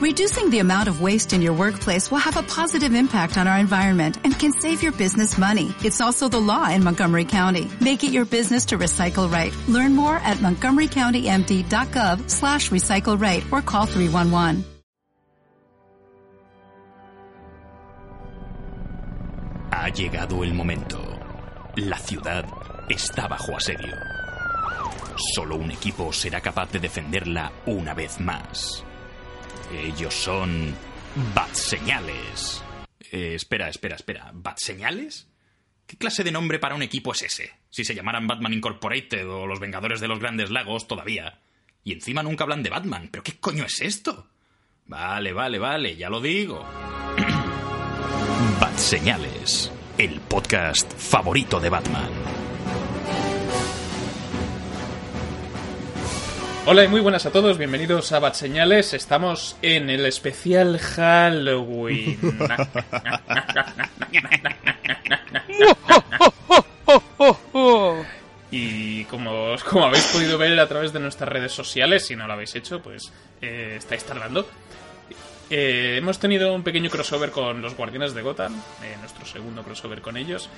Reducing the amount of waste in your workplace will have a positive impact on our environment and can save your business money. It's also the law in Montgomery County. Make it your business to recycle right. Learn more at montgomerycountymd.gov slash recycle right or call 311. Ha llegado el momento. La ciudad está bajo asedio. Solo un equipo será capaz de defenderla una vez más. Ellos son... Bat Señales. Eh, espera, espera, espera. ¿Bat Señales? ¿Qué clase de nombre para un equipo es ese? Si se llamaran Batman Incorporated o los Vengadores de los Grandes Lagos todavía. Y encima nunca hablan de Batman. ¿Pero qué coño es esto? Vale, vale, vale, ya lo digo. Bat Señales, el podcast favorito de Batman. Hola y muy buenas a todos, bienvenidos a Bat Señales. Estamos en el especial Halloween. y como, como habéis podido ver a través de nuestras redes sociales, si no lo habéis hecho, pues eh, estáis tardando. Eh, hemos tenido un pequeño crossover con los Guardianes de Gotham, eh, nuestro segundo crossover con ellos.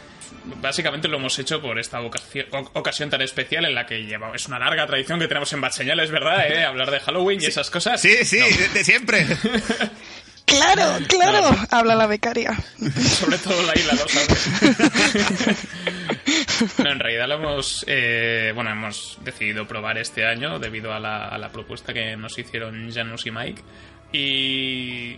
Básicamente lo hemos hecho por esta ocasión, ocasión tan especial en la que lleva, es una larga tradición que tenemos en Bat Señales, ¿verdad? Eh? Hablar de Halloween y esas cosas. Sí, sí, de, de siempre. Claro, claro, habla la becaria. Sobre todo la isla, ¿no sabes? no, en realidad lo hemos, eh, bueno, hemos decidido probar este año debido a la, a la propuesta que nos hicieron Janus y Mike. Y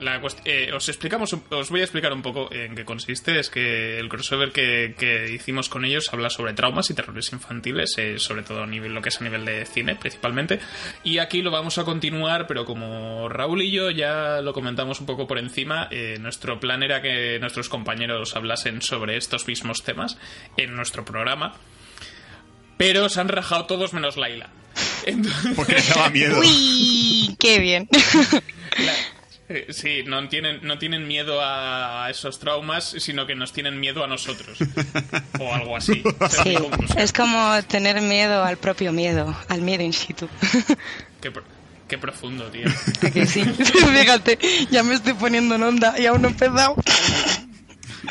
la eh, os explicamos, os voy a explicar un poco en qué consiste. Es que el crossover que, que hicimos con ellos habla sobre traumas y terrores infantiles, eh, sobre todo a nivel, lo que es a nivel de cine principalmente. Y aquí lo vamos a continuar, pero como Raúl y yo ya lo comentamos un poco por encima, eh, nuestro plan era que nuestros compañeros hablasen sobre estos mismos temas en nuestro programa. Pero se han rajado todos menos Laila. Entonces, Porque les daba miedo. Uy, qué bien. Eh, Sí, no tienen, no tienen miedo a esos traumas, sino que nos tienen miedo a nosotros. O algo así. Sí, es como tener miedo al propio miedo, al miedo in situ. Qué, pro- qué profundo, tío. ¿A que sí? Fíjate, ya me estoy poniendo en onda y aún no he empezado.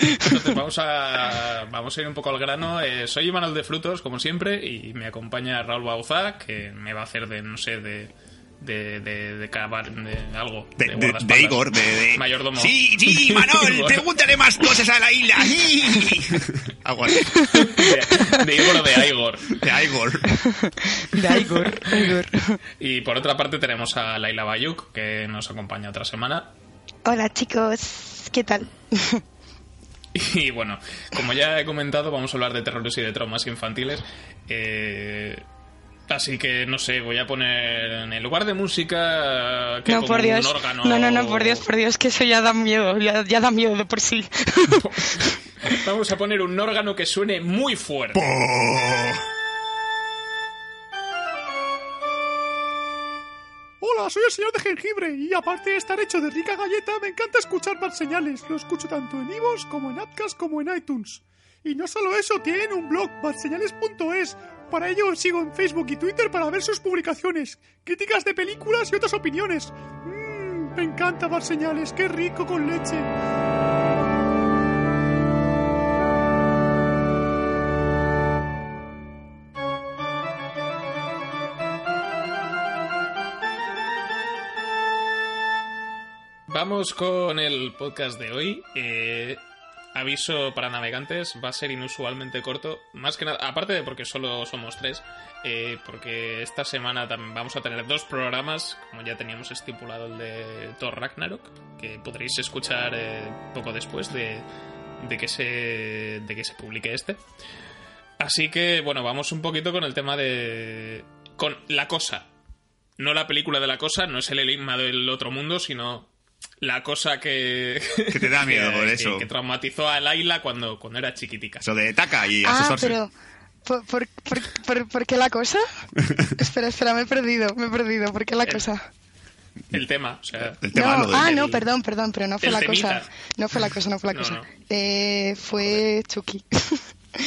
Entonces vamos a, vamos a ir un poco al grano. Eh, soy Imanol de Frutos, como siempre, y me acompaña Raúl Bauza, que me va a hacer de, no sé, de... De, de, de, cavar- de algo. De, De, de- Igor, de, de- Mayordomo. Sí, sí, Manol, pregúntale más cosas a la isla. Algo así. De, de Igor o de Igor. De Igor. De Igor, Igor. Y por otra parte tenemos a Laila Bayuk, que nos acompaña otra semana. Hola chicos, ¿qué tal? Y bueno, como ya he comentado, vamos a hablar de terrores y de traumas infantiles. Eh, así que no sé, voy a poner en el lugar de música que No, por Dios. un órgano. No, no, no, por Dios, por Dios, que eso ya da miedo, ya, ya da miedo de por sí. Vamos a poner un órgano que suene muy fuerte. Soy el señor de jengibre y aparte de estar hecho de rica galleta, me encanta escuchar más señales. Lo escucho tanto en Ivos como en Apcas como en iTunes. Y no solo eso, tienen un blog, batseñales.es. Para ello sigo en Facebook y Twitter para ver sus publicaciones, críticas de películas y otras opiniones. Mmm, me encanta Bar Señales, qué rico con leche. Vamos con el podcast de hoy. Eh, aviso para navegantes, va a ser inusualmente corto. Más que nada, aparte de porque solo somos tres, eh, porque esta semana también vamos a tener dos programas, como ya teníamos estipulado el de Thor Ragnarok, que podréis escuchar eh, poco después de, de que se, de que se publique este. Así que, bueno, vamos un poquito con el tema de... con La Cosa. No la película de La Cosa, no es el enigma del otro mundo, sino la cosa que... Que te da miedo por que- eso. Que, traumatizó a Laila cuando, cuando era chiquitica. Eso de taca y Ah, asesorse. pero... ¿Por, por, por, por- qué la cosa? espera, espera, me he perdido, me he perdido. ¿Por qué la cosa? El tema, o sea... El tema no, lo del- ah, el- no, perdón, perdón, pero no fue el la temita. cosa. No fue la cosa, no fue la No, cosa. no. Eh, fue Chucky.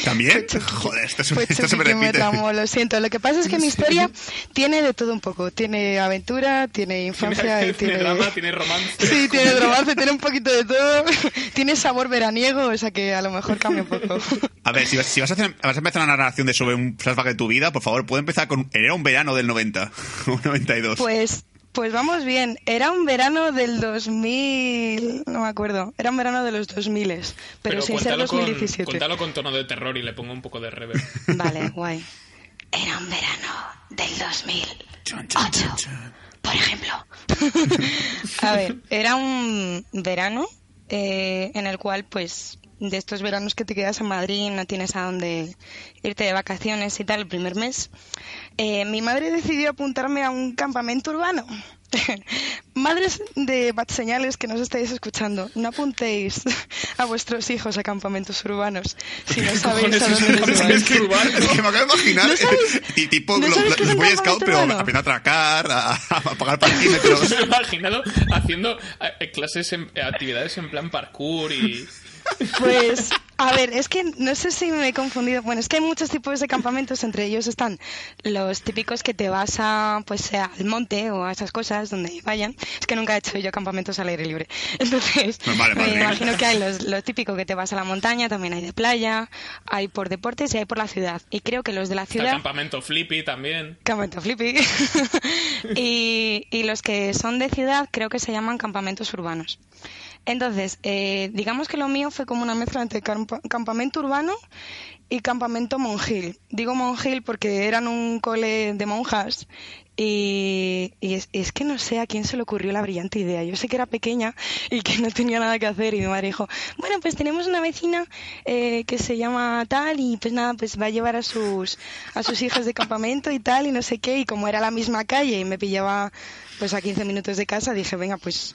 ¿También? Joder, esto, se- Fue esto se me lo siento. Lo que pasa es que mi historia tiene de todo un poco. Tiene aventura, tiene infancia y tiene tiene... drama, tiene romance. Sí, tiene romance, tiene un poquito de todo. Tiene sabor veraniego, o sea que a lo mejor cambia un poco. A ver, si, vas- si vas, a hacer- vas a empezar una narración de sobre un flashback de tu vida, por favor, puede empezar con... Era un verano del 90 o 92. Pues, pues vamos bien. Era un verano del 2000... No me acuerdo. Era un verano de los 2000, pero, Pero sin ser cuéntalo con, 2017. cuéntalo con tono de terror y le pongo un poco de reverb. Vale, guay. Era un verano del 2008, por ejemplo. A ver, era un verano eh, en el cual, pues, de estos veranos que te quedas en Madrid, no tienes a dónde irte de vacaciones y tal, el primer mes, eh, mi madre decidió apuntarme a un campamento urbano. Madres de bat señales que nos estáis escuchando, no apuntéis a vuestros hijos a campamentos urbanos si no sabéis a dónde les vais. Es que, es que me acabo de imaginar ¿No sabes- y tipo no los campamento Scout, pero a a atracar, a, a pagar Me parquímetros. lo he imaginado haciendo eh, clases, en, eh, actividades en plan parkour y... Pues, a ver, es que no sé si me he confundido. Bueno, es que hay muchos tipos de campamentos, entre ellos están los típicos que te vas a, pues, sea, al monte o a esas cosas donde vayan. Es que nunca he hecho yo campamentos al aire libre. Entonces, Pues vale, me imagino que hay los, los típicos que te vas a la montaña, también hay de playa, hay por deportes y hay por la ciudad. Y creo que los de la Está ciudad... campamento flippy también. Campamento Flippy. y, y los que son de ciudad creo que se llaman campamentos urbanos. Entonces, eh, digamos que lo mío fue como una mezcla entre campa- campamento urbano y campamento monjil. Digo monjil porque eran un cole de monjas y, y es, es que no sé a quién se le ocurrió la brillante idea. Yo sé que era pequeña y que no tenía nada que hacer y mi madre dijo, bueno, pues tenemos una vecina eh, que se llama tal y pues nada, pues va a llevar a sus, a sus hijas de campamento y tal y no sé qué. Y como era la misma calle y me pillaba pues a 15 minutos de casa, dije, venga, pues,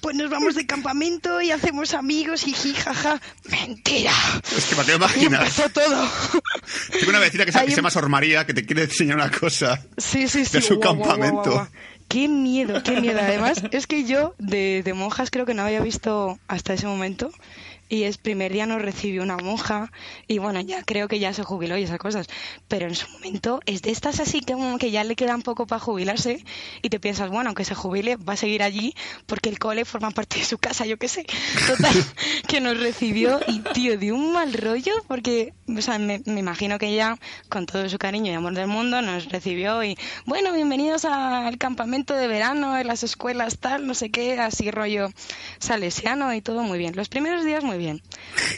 pues nos vamos de campamento y hacemos amigos y jijaja. Mentira. Es que Y imaginar. empezó todo. Tengo una vecina que se, llama Sor María que te quiere enseñar una cosa. Sí, sí, sí. De su campamento. Qué miedo, qué miedo. Además, es que yo de, de monjas creo que no había visto hasta ese momento. Y es primer día nos recibió una monja. Y bueno, ya creo que ya se jubiló y esas cosas. Pero en su momento es de estas así que, que ya le queda poco para jubilarse. Y te piensas, bueno, aunque se jubile, va a seguir allí porque el cole forma parte de su casa, yo qué sé. Total, que nos recibió y, tío, dio un mal rollo porque, o sea, me, imagino que ella, con todo su cariño y amor del mundo, nos recibió y, bueno, bienvenidos al campamento de verano en las escuelas, tal, no sé qué, así rollo salesiano y todo muy bien. Los primeros días muy bien,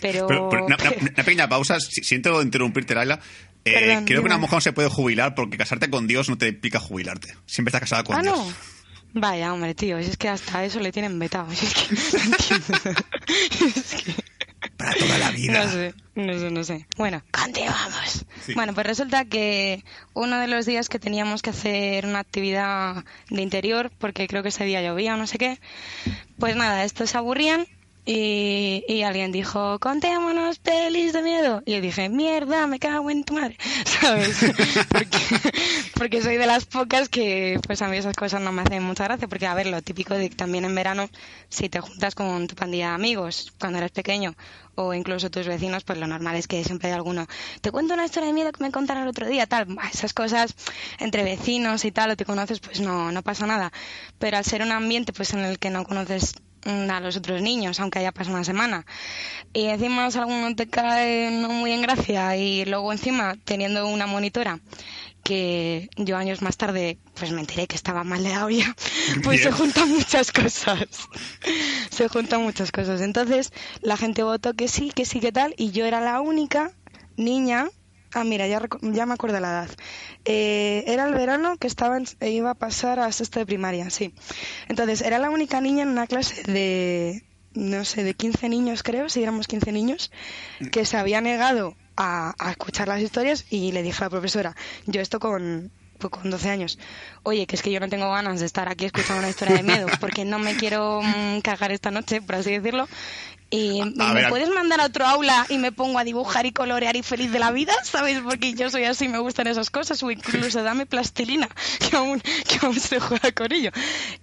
pero... Pero, pero una, una- una pequeña pausa, si- siento interrumpirte, Laila. Eh, Perdón, creo que una mujer no se puede jubilar porque casarte con Dios no te implica jubilarte. Siempre estás casada con ah, Dios. no. Vaya, hombre, tío, es que hasta eso le tienen vetado. es que. Es que- Para toda la vida. No sé, no sé, no sé. Bueno, continuamos. Sí. Bueno, pues resulta que uno de los días que teníamos que hacer una actividad de interior, porque creo que ese día llovía o no sé qué, pues nada, estos se aburrían y, y alguien dijo, contémonos pelis de miedo. Y yo dije, mierda, me cago en tu madre, ¿sabes? Porque, porque soy de las pocas que, pues a mí esas cosas no me hacen mucha gracia, porque a ver, lo típico de que también en verano, si te juntas con tu pandilla de amigos cuando eres pequeño, o incluso tus vecinos, pues lo normal es que siempre hay alguno, te cuento una historia de miedo que me contaron el otro día, tal, esas cosas entre vecinos y tal, o te conoces, pues no, no pasa nada. Pero al ser un ambiente pues en el que no conoces a los otros niños, aunque haya pasado una semana, y encima si alguno te cae no muy en gracia, y luego encima teniendo una monitora que yo años más tarde pues me enteré que estaba mal de la olla, pues se juntan muchas cosas. se juntan muchas cosas. Entonces la gente votó que sí, que sí, que tal, y yo era la única niña. Ah, mira, ya, ya me acuerdo la edad. Eh, era el verano que estaba en- e iba a pasar a sexto de primaria, sí. Entonces, era la única niña en una clase de, no sé, de 15 niños, creo, si éramos 15 niños, que se había negado a, a escuchar las historias y le dije a la profesora, yo esto con, pues con 12 años, oye, que es que yo no tengo ganas de estar aquí escuchando una historia de miedo porque no me quiero mm, cagar esta noche, por así decirlo. Y A me ver, puedes mandar a otro aula y me pongo a dibujar y colorear y feliz de la vida, ¿sabes? Porque yo soy así, me gustan esas cosas. O incluso dame plastilina, que aún, que aún se juega con ello.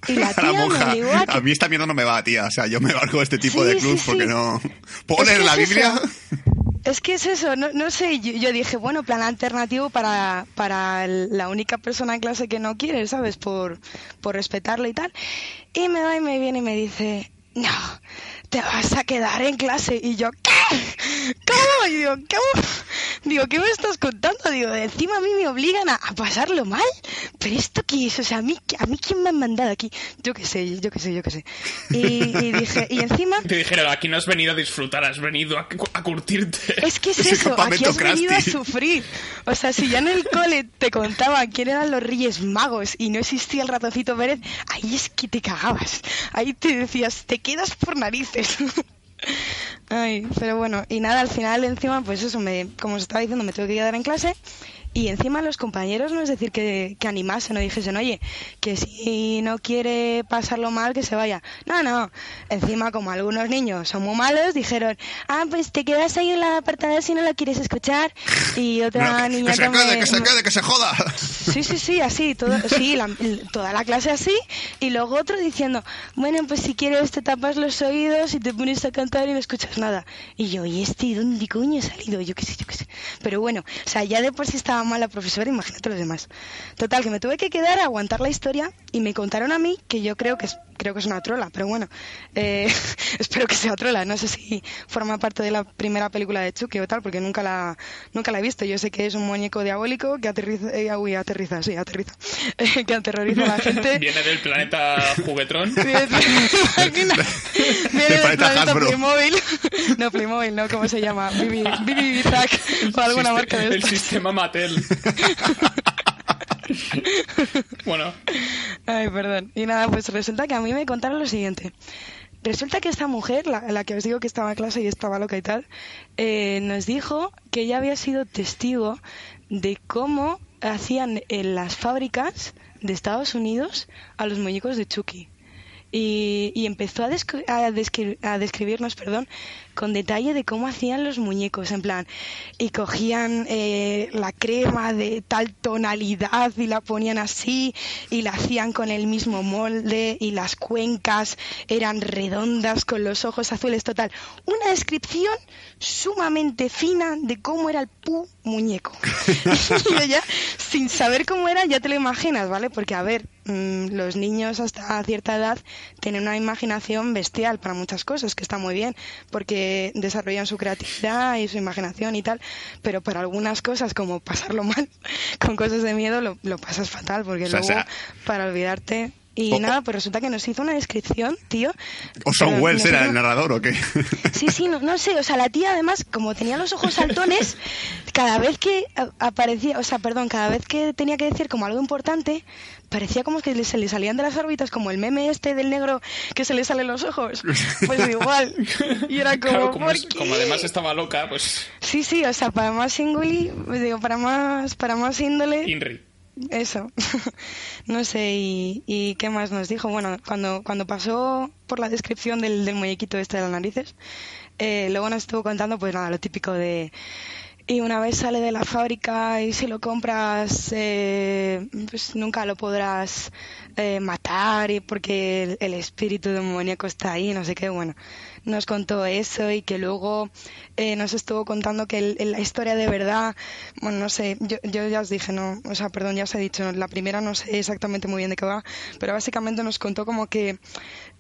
Y la La tía monja. me obligó a que A mí esta mierda no me va, tía. O sea, yo me valgo este tipo Sí, de sí, clubs sí. porque no. ¿Puedo leer la es Biblia? eso. Es que es eso, no, no sé, yo, yo dije, bueno, plan alternativo para, para la única persona en clase que no quiere, ¿sabes? Por, por respetarlo y tal. Y me va y me viene y me dice, no, te vas a quedar en clase. Y yo, ¿qué? ¿Cómo? Y digo, ¿cómo? Digo, ¿qué me estás contando? Digo, encima a mí me obligan a, a pasarlo mal. ¿Pero esto qué es? O sea, ¿a mí, ¿a mí quién me han mandado aquí? Yo qué sé, yo qué sé, yo qué sé. Y, y dije, y encima... Te dijeron, aquí no has venido a disfrutar, has venido a, cu- a curtirte. Es que es eso, aquí has venido a sufrir. O sea, si ya en el cole te contaban quién eran los Reyes Magos y no existía el ratoncito Pérez, ahí es que te cagabas. Ahí te decías, te quedas por narices. Ay, pero bueno, y nada, al final encima, pues eso, me, como os estaba diciendo, me tuve que quedar en clase y encima los compañeros no es decir que, que animasen o dijesen, oye, que si no quiere pasarlo mal, que se vaya. No, no. Encima, como algunos niños son muy malos, dijeron, ah, pues te quedas ahí en la apartada si no la quieres escuchar. Y otra No, niña que se me- quede, que se quede, que se joda. Sí, sí, sí, así, todo, sí, la- toda la clase así, y luego otro diciendo, bueno, pues si quieres te tapas los oídos y te pones a cantar y no escuchas nada. Y yo, ¿y este de dónde coño ha salido? Yo qué sé, yo qué sé. Pero bueno, o sea, ya de por sí estaba mal la profesora, imagínate los demás. Total, que me tuve que quedar a aguantar la historia y me contaron a mí que yo creo que es, creo que es una trola, pero bueno, eh, espero que sea trola. No sé si forma parte de la primera película de Chucky o tal, porque nunca la, nunca la he visto. Yo sé que es un muñeco diabólico que aterriza, eh, uy, aterriza, sí, aterriza, que aterroriza a la gente. Viene del planeta Juguetrón. Viene Viene Del del planeta. Playmobil. No, Playmobil, no, ¿cómo se llama? Bibi, Bibi Zack o alguna Siste- marca de El estas. sistema Mattel. bueno, Ay, perdón. Y nada, pues resulta que a mí me contaron lo siguiente. Resulta que esta mujer, la, la que os digo que estaba en clase y estaba loca y tal, eh, nos dijo que ella había sido testigo de cómo hacían en las fábricas de Estados Unidos a los muñecos de Chucky. Y, y empezó a, descri- a, descri- a describirnos perdón, con detalle de cómo hacían los muñecos, en plan, y cogían eh, la crema de tal tonalidad y la ponían así, y la hacían con el mismo molde, y las cuencas eran redondas con los ojos azules, total. Una descripción sumamente fina de cómo era el pu muñeco. y ya, sin saber cómo era, ya te lo imaginas, ¿vale? Porque, a ver, mm, los niños hasta cierta edad tienen una imaginación bestial para muchas cosas, que está muy bien, porque desarrollan su creatividad y su imaginación y tal, pero para algunas cosas, como pasarlo mal, con cosas de miedo, lo, lo pasas fatal, porque O sea, luego, sea- para olvidarte... Y nada, pues resulta que nos hizo una descripción, tío. ¿O Son Wells era el narrador o qué? Sí, sí, no, no sé, o sea, la tía además, como tenía los ojos saltones, cada vez que aparecía, o sea, perdón, cada vez que tenía que decir como algo importante, parecía como que le- se le salían de las órbitas, como el meme este del negro que se le salen los ojos. Pues igual. Y era como, claro, como, ¿por es- qué? como además estaba loca, pues Sí, sí, o sea, para más singuli, pues digo, para más, para más índole. Inri. Eso. no sé, y, y qué más nos dijo. Bueno, cuando, cuando pasó por la descripción del, del muñequito este de las narices, eh, luego nos estuvo contando, pues nada, lo típico de. Y una vez sale de la fábrica y si lo compras, eh, pues nunca lo podrás eh, matar y porque el, el espíritu demoníaco está ahí, no sé qué. Bueno, nos contó eso y que luego eh, nos estuvo contando que el- el- la historia de verdad, bueno, no sé, yo, yo ya os dije, no, o sea, perdón, ya os he dicho, la primera no sé exactamente muy bien de qué va, pero básicamente nos contó como que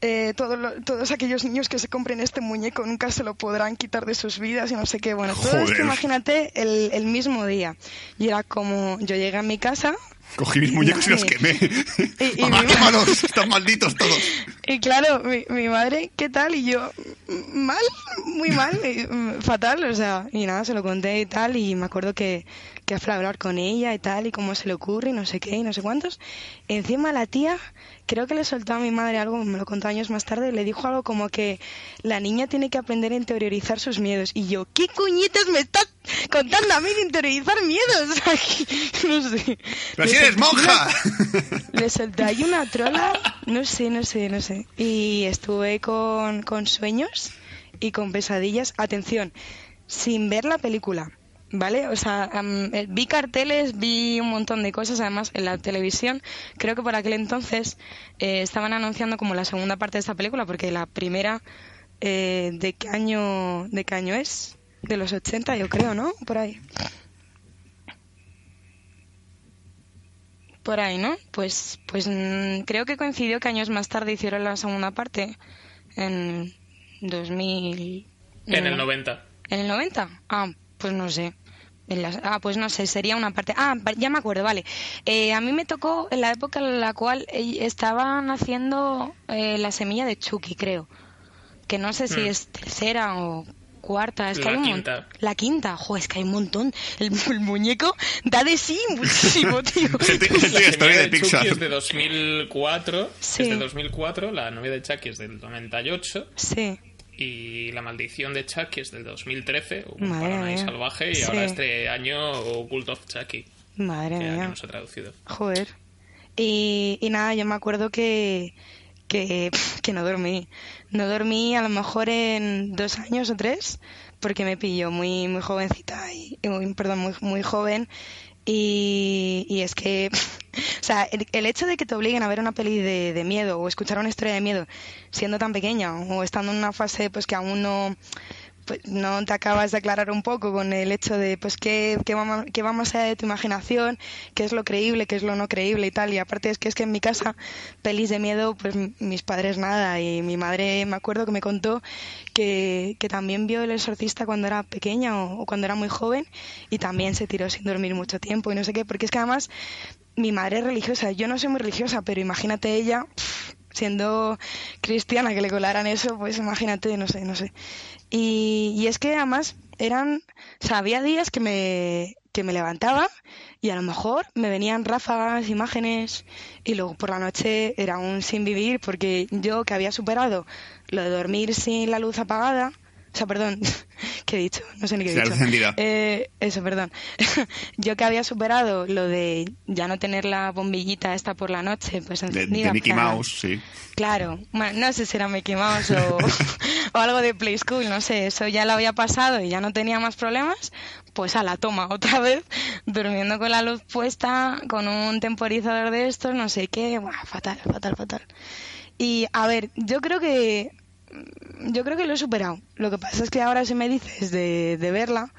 eh, todo lo- todos aquellos niños que se compren este muñeco nunca se lo podrán quitar de sus vidas y no sé qué, bueno, todo esto imagínate el, el mismo día. Y era como, yo llegué a mi casa Cogí mis muñecos y los Y- quemé. y Mamá, mi- quémalos, están malditos todos. Y claro, mi, mi madre, ¿qué tal? Y yo, "Mm, mal, muy mal, y, mm, fatal, o sea, y nada, se lo conté y tal, y me acuerdo que, que a hablar con ella y tal, y cómo se le ocurre, y no sé qué, y no sé cuántos. Encima la tía, creo que le soltó a mi madre algo, me lo contó años más tarde, le dijo algo como que la niña tiene que aprender a interiorizar sus miedos. Y yo, ¿qué cuñitas me estás contando a mí de interiorizar miedos? no sé. Pero si eres solté una- monja. le solté ahí una trola, no sé, no sé, no sé. Y estuve con, con sueños y con pesadillas. Atención, sin ver la película, ¿vale? O sea, eh, vi carteles, vi un montón de cosas, además en la televisión. Creo que por aquel entonces eh, estaban anunciando como la segunda parte de esta película, porque la primera, eh, ¿de qué año, de qué año es? De los 80, yo creo, ¿no? Por ahí. Por ahí, ¿no? Pues, pues mm, creo que coincidió que años más tarde hicieron la segunda parte, en 2000... En el no. 90. ¿En el 90? Ah, pues no sé. En las- ah, pues no sé, sería una parte. Ah, ya me acuerdo, vale. Eh, a mí me tocó en la época en la cual eh, estaban haciendo eh, la semilla de Chucky, creo. Que no sé si Mm. es tercera o cuarta. Es que La hay un mon- quinta. La quinta, jo, es que hay un montón. El, el muñeco da de sí muchísimo, tío. La semilla de Pixar. Chucky es de 2004. Sí. Es de 2004. La novia de Chucky es del 98. Sí. Y La maldición de Chucky es del 2013. Un ahí mía. salvaje. Y Sí. ahora este año Cult of Chucky. Madre Que mía. no se ha traducido. Joder. Y, y nada, yo me acuerdo que, que, que no dormí. No dormí a lo mejor en dos años o tres, porque me pilló muy, muy jovencita, y, perdón, muy, muy joven. Y, y es que, o sea, el, el hecho de que te obliguen a ver una peli de, de miedo o escuchar una historia de miedo siendo tan pequeña o estando en una fase pues que aún no pues no te acabas de aclarar un poco con el hecho de pues qué, qué, va, qué va más allá de tu imaginación, qué es lo creíble, qué es lo no creíble y tal. Y aparte es que es que en mi casa, pelis de miedo, pues mis padres nada. Y mi madre me acuerdo que me contó que, que también vio El Exorcista cuando era pequeña o, o cuando era muy joven y también se tiró sin dormir mucho tiempo y no sé qué, porque es que además mi madre es religiosa, yo no soy muy religiosa, pero imagínate ella siendo cristiana que le colaran eso, pues imagínate, no sé, no sé. Y, y es que además eran, o sea, había días que me, que me levantaba y a lo mejor me venían ráfagas, imágenes y luego por la noche era un sin vivir porque yo que había superado lo de dormir sin la luz apagada, o sea, perdón, ¿qué he dicho? No sé ni qué he dicho. Eh, eso, perdón. yo que había superado lo de ya no tener la bombillita esta por la noche, pues De, encendida. de Mickey para- Mouse, sí. Claro, bueno, no sé si era Mickey Mouse o, o algo de Play School, no sé, eso ya lo había pasado y ya no tenía más problemas, pues a la toma otra vez, durmiendo con la luz puesta, con un temporizador de estos, no sé qué, buah, fatal, fatal, fatal. Y a ver, yo creo que yo creo que lo he superado. Lo que pasa es que ahora si me dices de, de verla,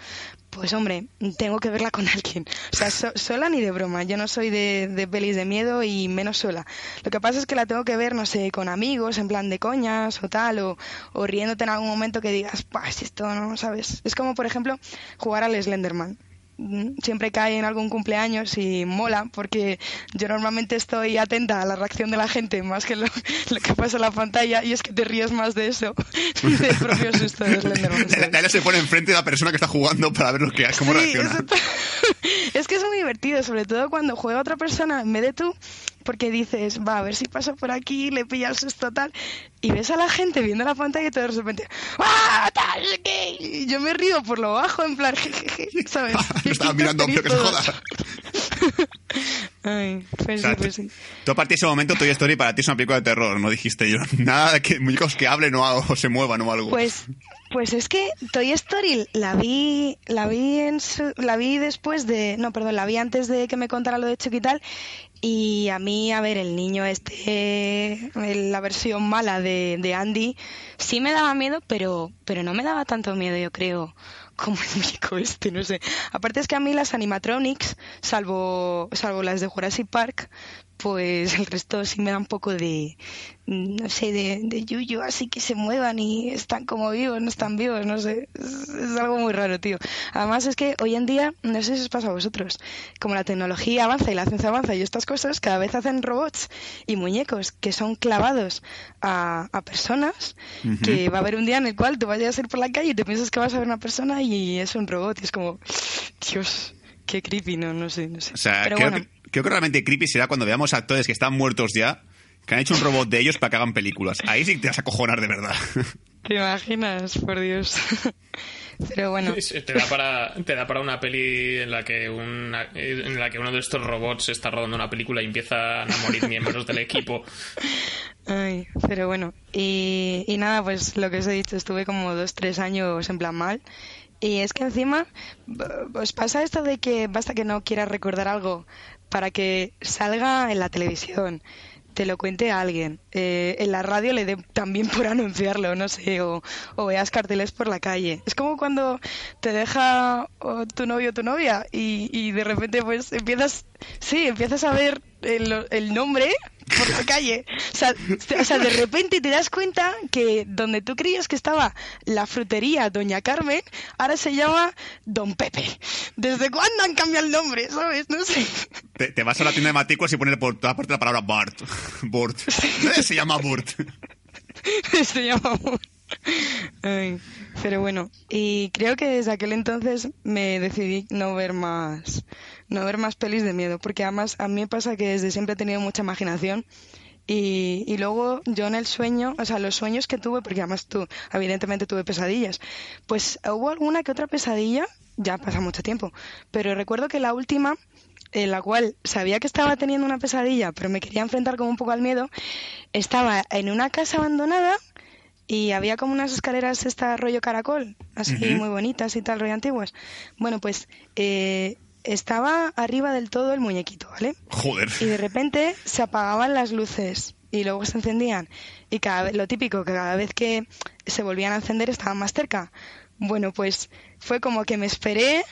pues hombre, tengo que verla con alguien. O sea, so- sola ni de broma. Yo no soy de, de pelis de miedo y menos sola. Lo que pasa es que la tengo que ver, no sé, con amigos, en plan de coñas o tal, o, o riéndote en algún momento que digas, si esto no, ¿sabes? Es como, por ejemplo, jugar al Slenderman. Mm, Siempre cae en algún cumpleaños y mola, porque yo normalmente estoy atenta a la reacción de la gente más que lo, lo que pasa en la pantalla, y es que te ríes más de eso, del propio susto de Slenderman. se pone enfrente de la persona que está jugando para ver lo que, cómo Sí, reacciona. Es que es muy divertido, sobre todo cuando juega otra persona en vez de tú, porque dices, va, a ver si paso por aquí, le pilla el susto tal, y ves a la gente viendo la pantalla y todo de repente, ¡ah, tal, qué! Y yo me río por lo bajo, en plan, jejeje, ¿sabes? Estaba mirando, pero que se joda. Ay, pues O sea, sí, pues sí. Tú a partir de ese momento Toy Story para ti es una película de terror, no dijiste yo. Nada de que muñecos que hablen o, o se muevan o algo. Pues, pues es que Toy Story la vi, la vi en su- la vi después de, no, perdón, la vi antes de que me contara lo de Chucky y tal. Y a mí, a ver, el niño este, la versión mala de, de Andy, sí me daba miedo, pero, pero no me daba tanto miedo, yo creo, como el muñeco este, no sé. Aparte es que a mí las animatronics, salvo, salvo las de Jurassic Park, pues el resto sí me da un poco de, no sé, de, de yuyu, así que se muevan y están como vivos, no están vivos, no sé. Es, es algo muy raro, tío. Además es que hoy en día, no sé si os pasa a vosotros, como la tecnología avanza y la ciencia avanza y estas cosas, cada vez hacen robots y muñecos que son clavados a, a personas, que va a haber un día en el cual tú vayas a ir por la calle y te piensas que vas a ver una persona y es un robot y es como, Dios, qué creepy, no, no sé, no sé. o sea, Pero creo, bueno. que, creo que realmente creepy será cuando veamos actores que están muertos ya, que han hecho un robot de ellos para que hagan películas. Ahí sí te vas a cojonar de verdad. ¿Te imaginas? Por Dios. Pero bueno. Te da para te da para una peli en la que una, en la que uno de estos robots está rodando una película y empiezan a morir miembros del equipo. Ay, pero bueno. Y, y nada, pues lo que os he dicho, estuve como dos, tres años en plan mal. Y es que encima, os pasa esto de que basta que no quieras recordar algo para que salga en la televisión, te lo cuente a alguien. Eh, en la radio le dé también por anunciarlo, no sé, o, o veas carteles por la calle. Es como cuando te deja tu novio o tu novia y, y de repente pues empiezas, sí, empiezas a ver el, el nombre por la calle. O sea, o sea, de repente te das cuenta que donde tú creías que estaba la frutería Doña Carmen, ahora se llama Don Pepe. ¿Desde cuándo han cambiado el nombre? ¿Sabes? No sé. Te, te vas a la tienda de matrículas y pones por toda parte la palabra Bart. Bart. Se llama Burt. se llama amor. Ay, pero bueno, y creo que desde aquel entonces me decidí no ver más, no ver más pelis de miedo, porque además a mí me pasa que desde siempre he tenido mucha imaginación y, y luego yo en el sueño, o sea, los sueños que tuve, porque además tú, evidentemente tuve pesadillas, pues hubo alguna que otra pesadilla, ya pasa mucho tiempo, pero recuerdo que la última en la cual sabía que estaba teniendo una pesadilla, pero me quería enfrentar como un poco al miedo, estaba en una casa abandonada y había como unas escaleras esta rollo caracol, así muy bonitas y tal, rollo antiguas. Bueno, pues eh, estaba arriba del todo el muñequito, ¿vale? Joder. Y de repente se apagaban las luces y luego se encendían. Y cada vez, lo típico, que cada vez que se volvían a encender estaban más cerca. Bueno, pues fue como que me esperé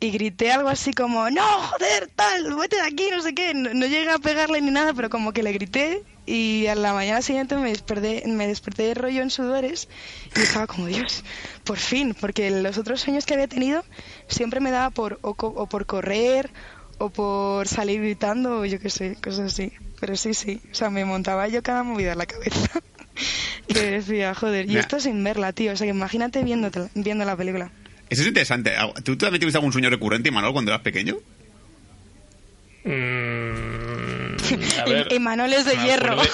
y grité algo así como, no, joder, tal, vete de aquí, no sé qué. No, no llegué a pegarle ni nada, pero como que le grité y a la mañana siguiente me desperté, me desperté de rollo en sudores y estaba como, Dios, por fin, porque los otros sueños que había tenido siempre me daba por, o, o por correr o por salir gritando o yo qué sé, cosas así. Pero sí, sí, o sea, me montaba yo cada movida en la cabeza. que decía, joder, y Nah. esto sin verla, tío. O sea, que imagínate viéndote- viendo la película. Eso es interesante. ¿Tú también tuviste algún sueño recurrente, Manuel, cuando eras pequeño? Mm, a ver, Y Manuel es de hierro.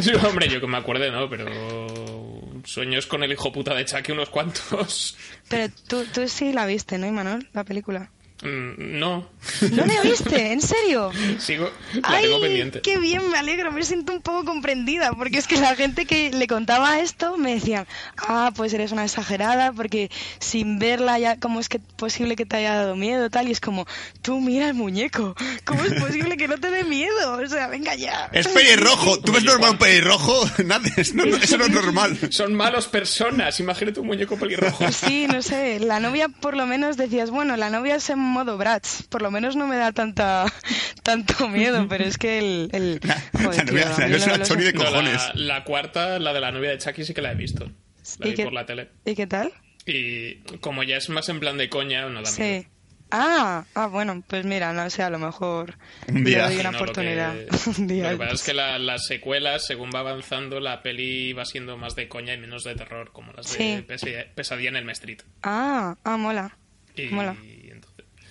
Sí, hombre, yo que me acuerde, ¿no? Pero sueños con el hijo puta de Chucky unos cuantos. Pero tú, tú sí la viste, ¿no, Imanol? La película. Mm, no. ¿No la viste? ¿En serio? Sigo, la Ay, tengo pendiente. qué bien, me alegro, me siento un poco comprendida, porque es que la gente que le contaba esto me decían, ah, pues eres una exagerada, porque sin verla ya, ¿cómo es que posible que te haya dado miedo, tal? Y es como, tú mira el muñeco, ¿cómo es posible que no te dé miedo? O sea, venga ya. Es pelirrojo. ¿Tú ves normal un pelirrojo? Nada, no- eso no es normal. Son malos personas. Imagínate un muñeco pelirrojo. Sí, no sé, la novia por lo menos decías, bueno, la novia es en modo Bratz, por lo menos no me da tanta tanto miedo, pero es que el... el La- joder, la tío, la novia de cojones. la, la cuarta, la de la novia de Chucky, sí que la he visto. La ¿Y vi qué- por la tele. ¿Y qué tal? Y como ya es más en plan de coña, no da miedo. Sí. Ah, ah, bueno, pues mira, no sé, a lo mejor Un le día. doy una no, lo oportunidad. que- Un día Lo que pasa es que la- las secuelas, según va avanzando, la peli va siendo más de coña y menos de terror, como las de Sí. Pesadilla en el Street. Ah, ah, mola. Y, Mola.